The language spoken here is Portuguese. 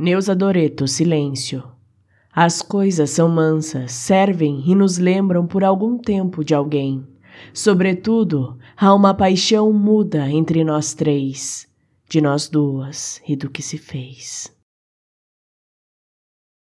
Neuza Doreto, silêncio. As coisas são mansas, servem e nos lembram por algum tempo de alguém. Sobretudo, há uma paixão muda entre nós três, de nós duas e do que se fez.